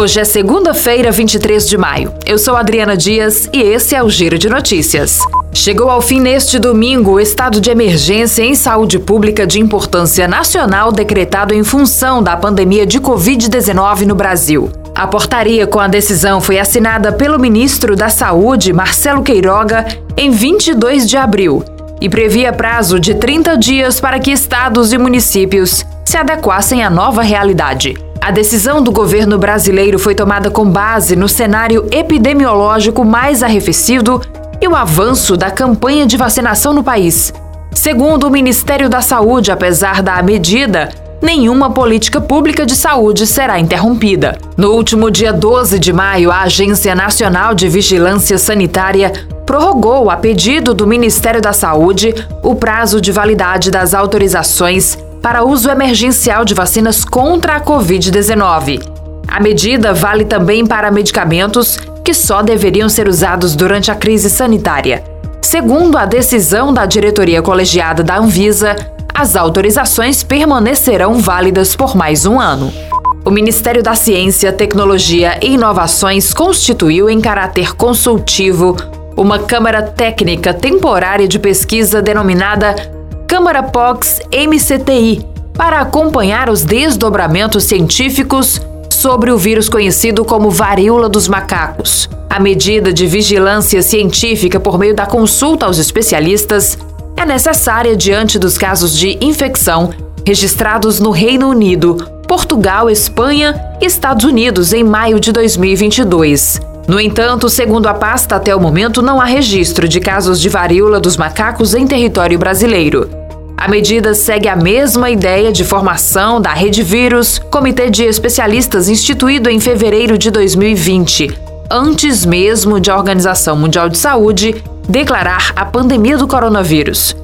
Hoje é segunda-feira, 23 de maio. Eu sou Adriana Dias e esse é o Giro de Notícias. Chegou ao fim neste domingo o estado de emergência em saúde pública de importância nacional decretado em função da pandemia de Covid-19 no Brasil. A portaria com a decisão foi assinada pelo ministro da Saúde, Marcelo Queiroga, em 22 de abril e previa prazo de 30 dias para que estados e municípios se adequassem à nova realidade. A decisão do governo brasileiro foi tomada com base no cenário epidemiológico mais arrefecido e o avanço da campanha de vacinação no país. Segundo o Ministério da Saúde, apesar da medida, nenhuma política pública de saúde será interrompida. No último dia 12 de maio, a Agência Nacional de Vigilância Sanitária prorrogou, a pedido do Ministério da Saúde, o prazo de validade das autorizações para uso emergencial de vacinas contra a Covid-19. A medida vale também para medicamentos que só deveriam ser usados durante a crise sanitária. Segundo a decisão da diretoria colegiada da Anvisa, as autorizações permanecerão válidas por mais um ano. O Ministério da Ciência, Tecnologia e Inovações constituiu em caráter consultivo uma Câmara Técnica Temporária de Pesquisa denominada Câmara Pox MCTI para acompanhar os desdobramentos científicos sobre o vírus conhecido como varíola dos macacos. A medida de vigilância científica por meio da consulta aos especialistas é necessária diante dos casos de infecção registrados no Reino Unido, Portugal, Espanha e Estados Unidos em maio de 2022. No entanto, segundo a pasta, até o momento não há registro de casos de varíola dos macacos em território brasileiro. A medida segue a mesma ideia de formação da Rede Vírus, comitê de especialistas instituído em fevereiro de 2020, antes mesmo de a Organização Mundial de Saúde declarar a pandemia do coronavírus.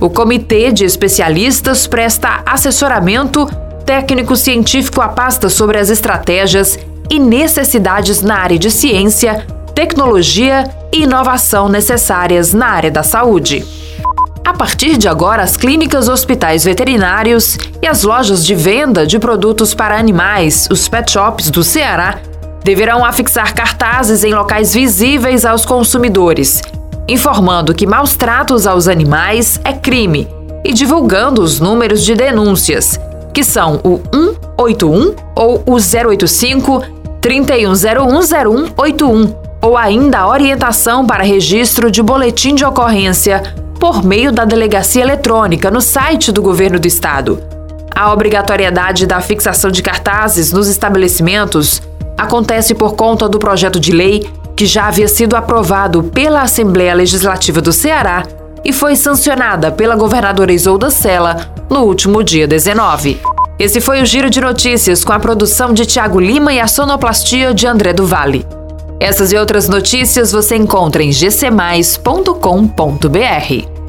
O comitê de especialistas presta assessoramento técnico-científico à pasta sobre as estratégias e necessidades na área de ciência, tecnologia e inovação necessárias na área da saúde. A partir de agora, as clínicas, hospitais veterinários e as lojas de venda de produtos para animais, os pet shops do Ceará, deverão afixar cartazes em locais visíveis aos consumidores, informando que maus tratos aos animais é crime e divulgando os números de denúncias, que são o 181 ou o 085 31010181, ou ainda a orientação para registro de boletim de ocorrência por meio da delegacia eletrônica no site do governo do estado. A obrigatoriedade da fixação de cartazes nos estabelecimentos acontece por conta do projeto de lei que já havia sido aprovado pela Assembleia Legislativa do Ceará e foi sancionada pela governadora Isolda Sela no último dia 19. Esse foi o Giro de Notícias com a produção de Tiago Lima e a sonoplastia de André do Vale. Essas e outras notícias você encontra em gcmais.com.br.